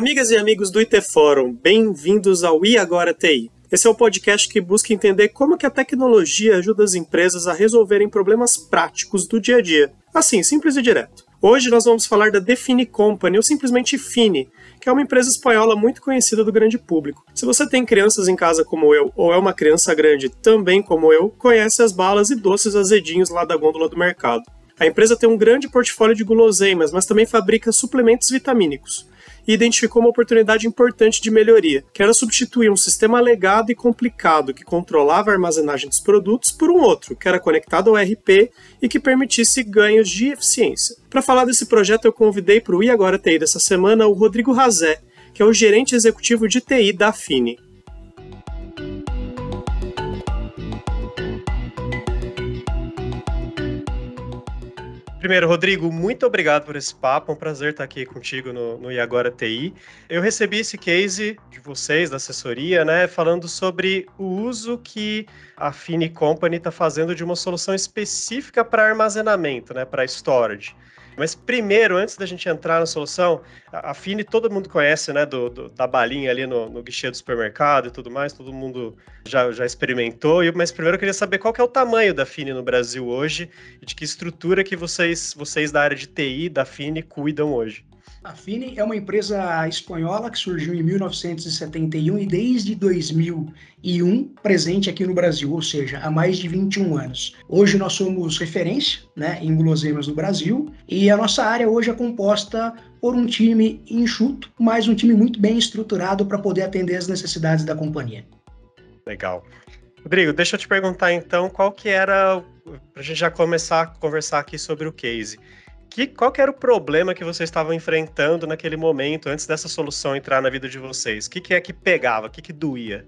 Amigas e amigos do IT Fórum, bem-vindos ao I Agora TI. Esse é o podcast que busca entender como que a tecnologia ajuda as empresas a resolverem problemas práticos do dia a dia. Assim, simples e direto. Hoje nós vamos falar da Define Company, ou simplesmente Fini, que é uma empresa espanhola muito conhecida do grande público. Se você tem crianças em casa como eu, ou é uma criança grande também como eu, conhece as balas e doces azedinhos lá da gôndola do mercado. A empresa tem um grande portfólio de guloseimas, mas também fabrica suplementos vitamínicos e identificou uma oportunidade importante de melhoria, que era substituir um sistema legado e complicado que controlava a armazenagem dos produtos por um outro, que era conectado ao ERP e que permitisse ganhos de eficiência. Para falar desse projeto, eu convidei para o I Agora TI dessa semana o Rodrigo Razé, que é o gerente executivo de TI da Fini. Primeiro, Rodrigo, muito obrigado por esse papo. É um prazer estar aqui contigo no, no Agora TI. Eu recebi esse case de vocês, da assessoria, né, falando sobre o uso que a Fini Company está fazendo de uma solução específica para armazenamento, né, para storage. Mas primeiro, antes da gente entrar na solução, a Fini todo mundo conhece, né, do, do da balinha ali no, no, guichê do supermercado e tudo mais, todo mundo já, já experimentou. Mas primeiro eu queria saber qual que é o tamanho da Fini no Brasil hoje e de que estrutura que vocês, vocês da área de TI da Fini cuidam hoje. A Fini é uma empresa espanhola que surgiu em 1971 e desde 2001 presente aqui no Brasil, ou seja, há mais de 21 anos. Hoje nós somos referência né, em guloseimas no Brasil e a nossa área hoje é composta por um time enxuto, mas um time muito bem estruturado para poder atender as necessidades da companhia. Legal. Rodrigo, deixa eu te perguntar então qual que era, para a gente já começar a conversar aqui sobre o case que, qual que era o problema que vocês estavam enfrentando naquele momento, antes dessa solução entrar na vida de vocês? O que, que é que pegava? O que, que doía?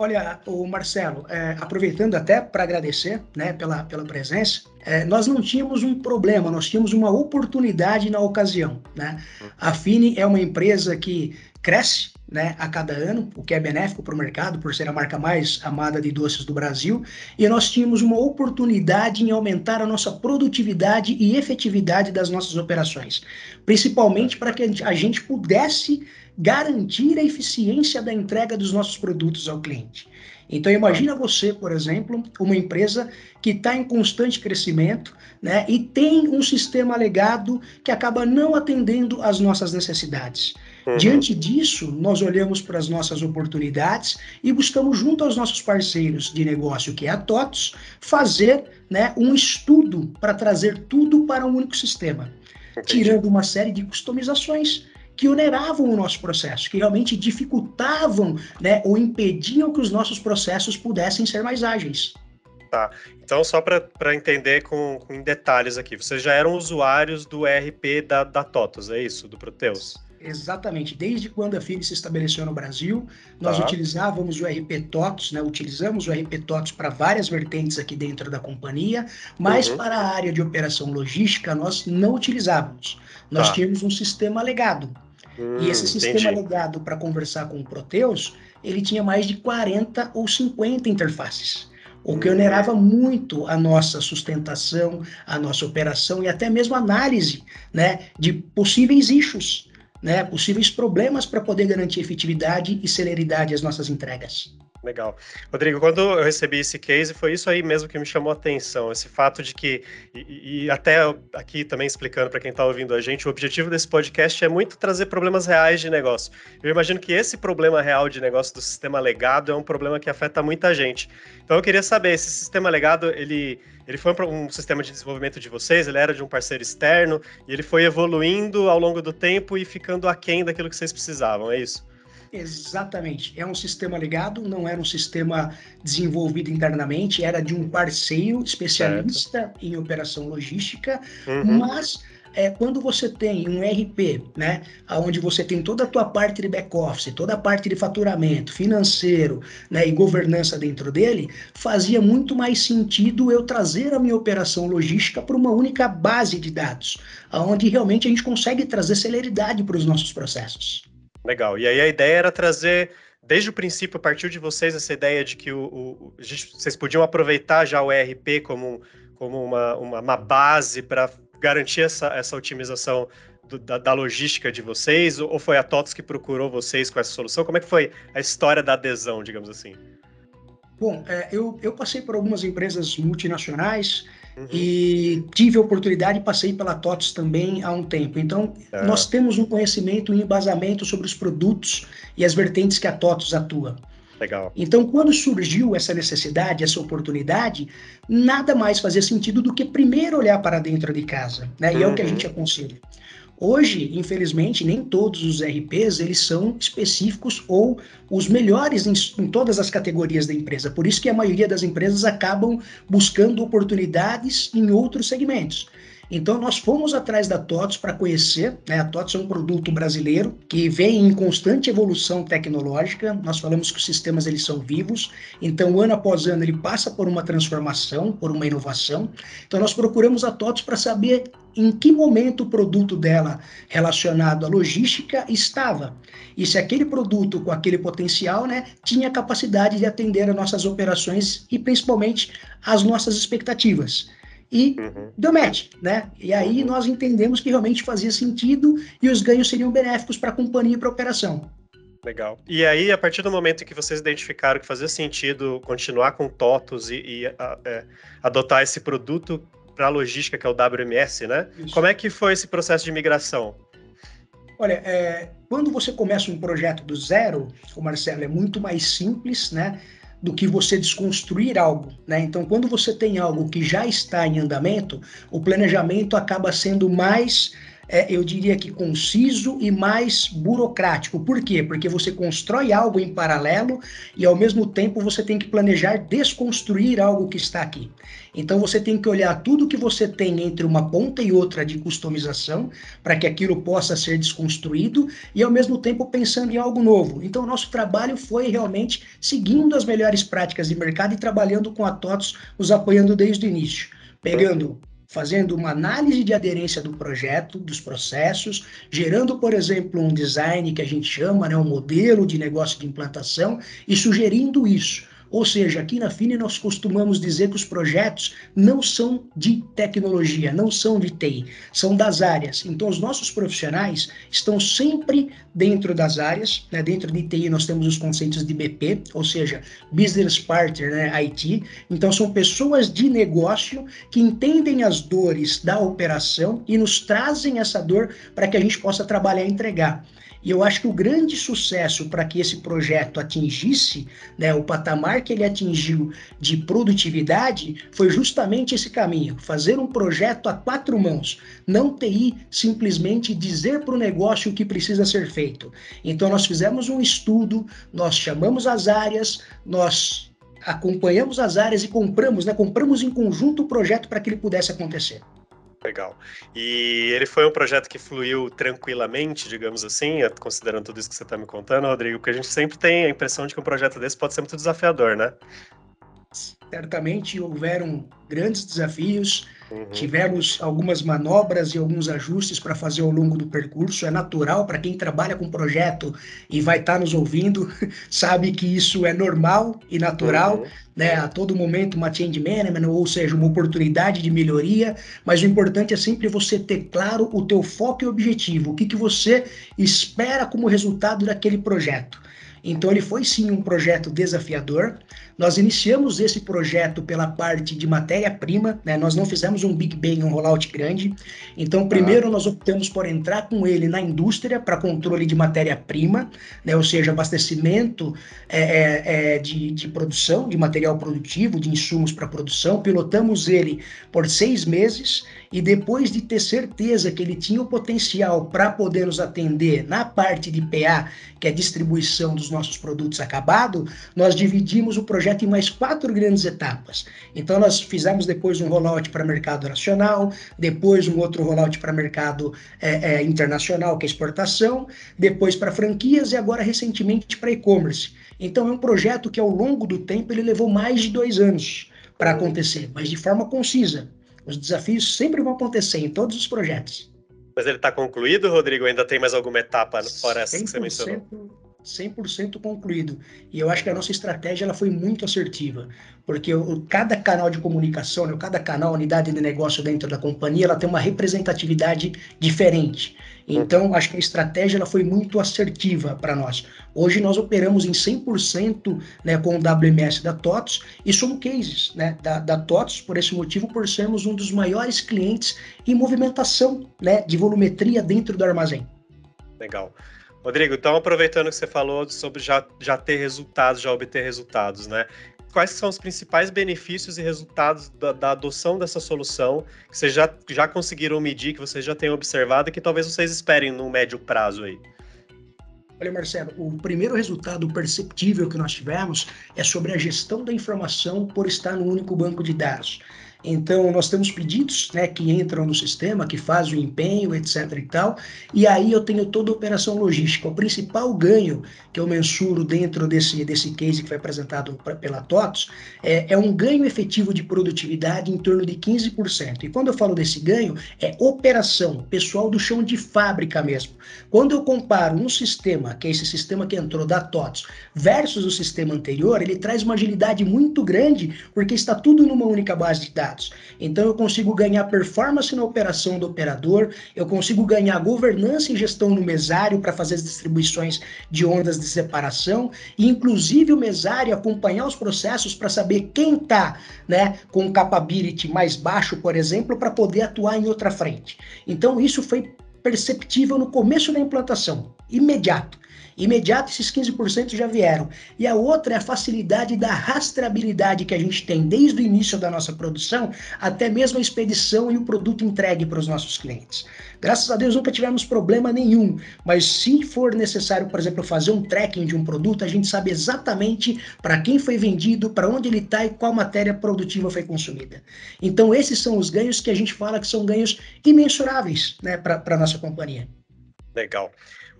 Olha, o Marcelo, é, aproveitando até para agradecer né, pela, pela presença, é, nós não tínhamos um problema, nós tínhamos uma oportunidade na ocasião. Né? A Fini é uma empresa que cresce né, a cada ano, o que é benéfico para o mercado, por ser a marca mais amada de doces do Brasil, e nós tínhamos uma oportunidade em aumentar a nossa produtividade e efetividade das nossas operações, principalmente para que a gente pudesse garantir a eficiência da entrega dos nossos produtos ao cliente. Então imagina você, por exemplo, uma empresa que está em constante crescimento, né, e tem um sistema legado que acaba não atendendo às nossas necessidades. Uhum. Diante disso, nós olhamos para as nossas oportunidades e buscamos, junto aos nossos parceiros de negócio, que é a TOTS, fazer né, um estudo para trazer tudo para um único sistema, Entendi. tirando uma série de customizações que oneravam o nosso processo, que realmente dificultavam né, ou impediam que os nossos processos pudessem ser mais ágeis. Tá. Então, só para entender com, com, em detalhes aqui, vocês já eram usuários do ERP da, da TOTOS, é isso? Do Proteus? Exatamente. Desde quando a FIRE se estabeleceu no Brasil, nós tá. utilizávamos o RP TOTS, né? utilizamos o RP TOTS para várias vertentes aqui dentro da companhia, mas uhum. para a área de operação logística nós não utilizávamos. Nós tá. tínhamos um sistema legado. Hum, e esse sistema entendi. legado para conversar com o Proteus, ele tinha mais de 40 ou 50 interfaces o que onerava muito a nossa sustentação, a nossa operação e até mesmo análise né, de possíveis issues né, possíveis problemas para poder garantir efetividade e celeridade às nossas entregas. Legal. Rodrigo, quando eu recebi esse case, foi isso aí mesmo que me chamou a atenção, esse fato de que, e, e até aqui também explicando para quem está ouvindo a gente, o objetivo desse podcast é muito trazer problemas reais de negócio. Eu imagino que esse problema real de negócio do sistema legado é um problema que afeta muita gente. Então eu queria saber, esse sistema legado, ele, ele foi um sistema de desenvolvimento de vocês, ele era de um parceiro externo, e ele foi evoluindo ao longo do tempo e ficando aquém daquilo que vocês precisavam, é isso? Exatamente. É um sistema ligado, não era um sistema desenvolvido internamente, era de um parceiro especialista certo. em operação logística, uhum. mas é, quando você tem um RP, né, onde você tem toda a tua parte de back-office, toda a parte de faturamento, financeiro, né, e governança dentro dele, fazia muito mais sentido eu trazer a minha operação logística para uma única base de dados, onde realmente a gente consegue trazer celeridade para os nossos processos. Legal. E aí a ideia era trazer, desde o princípio, partiu de vocês essa ideia de que o, o vocês podiam aproveitar já o ERP como, como uma, uma, uma base para garantir essa, essa otimização do, da, da, logística de vocês? Ou foi a TOTS que procurou vocês com essa solução? Como é que foi a história da adesão, digamos assim? Bom, é, eu, eu passei por algumas empresas multinacionais uhum. e tive a oportunidade, passei pela TOTS também há um tempo. Então, ah. nós temos um conhecimento e um embasamento sobre os produtos e as vertentes que a TOTS atua. Legal. Então, quando surgiu essa necessidade, essa oportunidade, nada mais fazia sentido do que primeiro olhar para dentro de casa, né? E uhum. é o que a uhum. gente aconselha. Hoje, infelizmente, nem todos os RPs eles são específicos ou os melhores em, em, todas as categorias da empresa. Por isso que a maioria das empresas acabam buscando oportunidades em outros segmentos. Então nós fomos atrás da TOTS para conhecer, né? A TOTS é um produto brasileiro que vem em constante evolução tecnológica. Nós falamos que os sistemas eles são vivos, então ano após ano ele passa por uma transformação, por uma inovação. Então nós procuramos a TOTS para saber em que momento o produto dela relacionado à logística estava. E se aquele produto com aquele potencial, né, tinha capacidade de atender as nossas operações e principalmente as nossas expectativas e uhum. deu match, né? E aí uhum. nós entendemos que realmente fazia sentido e os ganhos seriam benéficos para a companhia e para a operação. Legal. E aí, a partir do momento que vocês identificaram que fazia sentido continuar com TOTOS e, e a, é, adotar esse produto para a logística, que é o WMS, né? Isso. Como é que foi esse processo de migração? Olha, é, quando você começa um projeto do zero, o Marcelo, é muito mais simples, né? Do que você desconstruir algo, né? Então, quando você tem algo que já está em andamento, o planejamento acaba sendo mais é, eu diria que conciso e mais burocrático. Por quê? Porque você constrói algo em paralelo e ao mesmo tempo você tem que planejar desconstruir algo que está aqui. Então você tem que olhar tudo que você tem entre uma ponta e outra de customização para que aquilo possa ser desconstruído e ao mesmo tempo pensando em algo novo. Então nosso trabalho foi realmente seguindo as melhores práticas de mercado e trabalhando com a TOTS, os apoiando desde o início pegando fazendo uma análise de aderência do projeto, dos processos, gerando, por exemplo, um design que a gente chama, né, um modelo de negócio de implantação e sugerindo isso. Ou seja, aqui na Fine nós costumamos dizer que os projetos não são de tecnologia, não são de TI, são das áreas. Então, os nossos profissionais estão sempre dentro das áreas. Né? Dentro de TI nós temos os conceitos de BP, ou seja, Business Partner, né? IT. Então, são pessoas de negócio que entendem as dores da operação e nos trazem essa dor para que a gente possa trabalhar e entregar. E eu acho que o grande sucesso para que esse projeto atingisse né, o patamar que ele atingiu de produtividade foi justamente esse caminho: fazer um projeto a quatro mãos, não TI simplesmente dizer para o negócio o que precisa ser feito. Então, nós fizemos um estudo, nós chamamos as áreas, nós acompanhamos as áreas e compramos, né, compramos em conjunto o projeto para que ele pudesse acontecer. Legal. E ele foi um projeto que fluiu tranquilamente, digamos assim, considerando tudo isso que você está me contando, Rodrigo, porque a gente sempre tem a impressão de que um projeto desse pode ser muito desafiador, né? Certamente houveram grandes desafios, Uhum. Tivemos algumas manobras e alguns ajustes para fazer ao longo do percurso. É natural para quem trabalha com projeto e vai estar tá nos ouvindo, sabe que isso é normal e natural. Uhum. Né, a todo momento uma change management, ou seja, uma oportunidade de melhoria, mas o importante é sempre você ter claro o teu foco e objetivo, o que, que você espera como resultado daquele projeto. Então ele foi sim um projeto desafiador. Nós iniciamos esse projeto pela parte de matéria-prima, né? Nós não fizemos um Big Bang, um rollout grande. Então, primeiro ah. nós optamos por entrar com ele na indústria para controle de matéria-prima, né? Ou seja, abastecimento é, é, é, de, de produção, de material produtivo, de insumos para produção. Pilotamos ele por seis meses e depois de ter certeza que ele tinha o potencial para poder nos atender na parte de PA, que é distribuição dos nossos produtos acabado, nós dividimos o projeto em mais quatro grandes etapas. Então nós fizemos depois um rollout para mercado nacional, depois um outro rollout para mercado é, é, internacional, que é exportação, depois para franquias e agora recentemente para e-commerce. Então é um projeto que ao longo do tempo ele levou mais de dois anos para acontecer, mas de forma concisa. Os desafios sempre vão acontecer em todos os projetos. Mas ele está concluído, Rodrigo? Ainda tem mais alguma etapa fora essa que você mencionou? 100% concluído. E eu acho que a nossa estratégia ela foi muito assertiva, porque o, cada canal de comunicação, né, cada canal, unidade de negócio dentro da companhia, ela tem uma representatividade diferente. Então, acho que a estratégia ela foi muito assertiva para nós. Hoje nós operamos em 100% né, com o WMS da TOTS e somos cases né, da, da TOTS, por esse motivo, por sermos um dos maiores clientes em movimentação né, de volumetria dentro do armazém. Legal. Rodrigo, então aproveitando que você falou sobre já, já ter resultados, já obter resultados, né? Quais são os principais benefícios e resultados da, da, adoção dessa solução que vocês já, já conseguiram medir, que vocês já tenham observado e que talvez vocês esperem no médio prazo aí? Olha, Marcelo, o primeiro resultado perceptível que nós tivemos é sobre a gestão da informação por estar no único banco de dados. Então, nós temos pedidos né, que entram no sistema, que fazem o empenho, etc. e tal, e aí eu tenho toda a operação logística. O principal ganho que eu mensuro dentro desse, desse case que foi apresentado pra, pela TOTOS é, é um ganho efetivo de produtividade em torno de 15%. E quando eu falo desse ganho, é operação, pessoal do chão de fábrica mesmo. Quando eu comparo um sistema, que é esse sistema que entrou da TOTOS, versus o sistema anterior, ele traz uma agilidade muito grande, porque está tudo numa única base de dados Então eu consigo ganhar performance na operação do operador, eu consigo ganhar governança e gestão no mesário para fazer as distribuições de ondas de separação, e inclusive o mesário acompanhar os processos para saber quem está né, com capability mais baixo, por exemplo, para poder atuar em outra frente. Então isso foi perceptível no começo da implantação, imediato. Imediato, esses 15% já vieram. E a outra é a facilidade da rastreabilidade que a gente tem desde o início da nossa produção até mesmo a expedição e o produto entregue para os nossos clientes. Graças a Deus nunca tivemos problema nenhum, mas se for necessário, por exemplo, fazer um tracking de um produto, a gente sabe exatamente para quem foi vendido, para onde ele está e qual matéria produtiva foi consumida. Então, esses são os ganhos que a gente fala que são ganhos imensuráveis né, para a nossa companhia. Legal.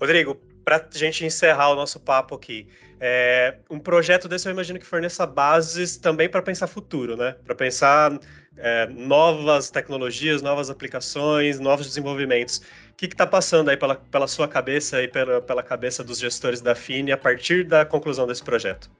Rodrigo, para a gente encerrar o nosso papo aqui, é, um projeto desse eu imagino que forneça bases também para pensar futuro, né? Para pensar é, novas tecnologias, novas aplicações, novos desenvolvimentos. O que está passando aí pela, pela sua cabeça e pela, pela cabeça dos gestores da FINE a partir da conclusão desse projeto?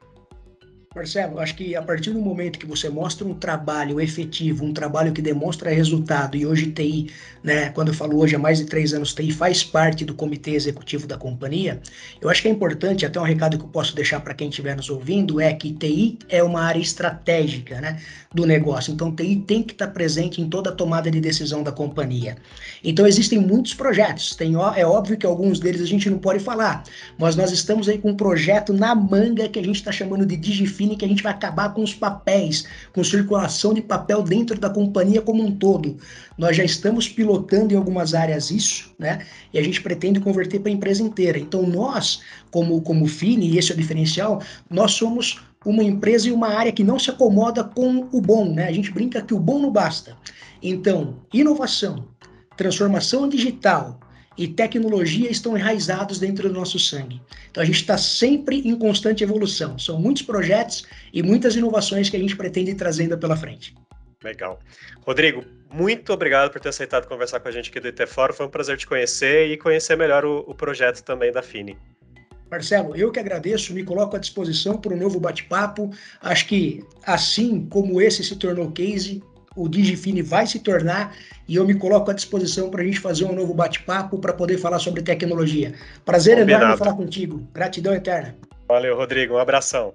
Marcelo, acho que a partir do momento que você mostra um trabalho efetivo, um trabalho que demonstra resultado, e hoje TI, né, quando eu falo hoje há mais de três anos, TI faz parte do comitê executivo da companhia, eu acho que é importante, até um recado que eu posso deixar para quem estiver nos ouvindo, é que TI é uma área estratégica né, do negócio, então TI tem que estar presente em toda a tomada de decisão da companhia. Então existem muitos projetos, tem, é óbvio que alguns deles a gente não pode falar, mas nós estamos aí com um projeto na manga que a gente está chamando de Digifin define que a gente vai acabar com os papéis, com circulação de papel dentro da companhia como um todo. Nós já estamos pilotando em algumas áreas isso, né? E a gente pretende converter para a empresa inteira. Então, nós, como, como FINE, e esse é o diferencial, nós somos uma empresa e uma área que não se acomoda com o bom, né? A gente brinca que o bom não basta. Então, inovação, transformação digital, e tecnologia estão enraizados dentro do nosso sangue. Então a gente está sempre em constante evolução. São muitos projetos e muitas inovações que a gente pretende ir trazendo pela frente. Legal. Rodrigo, muito obrigado por ter aceitado conversar com a gente aqui do IT Fórum. Foi um prazer te conhecer e conhecer melhor o, o projeto também da Fini. Marcelo, eu que agradeço, me coloco à disposição para um novo bate-papo. Acho que assim como esse se tornou case, o Digifine vai se tornar e eu me coloco à disposição para a gente fazer um novo bate-papo para poder falar sobre tecnologia. Prazer Combinado. enorme falar contigo. Gratidão eterna. Valeu, Rodrigo. Um abração.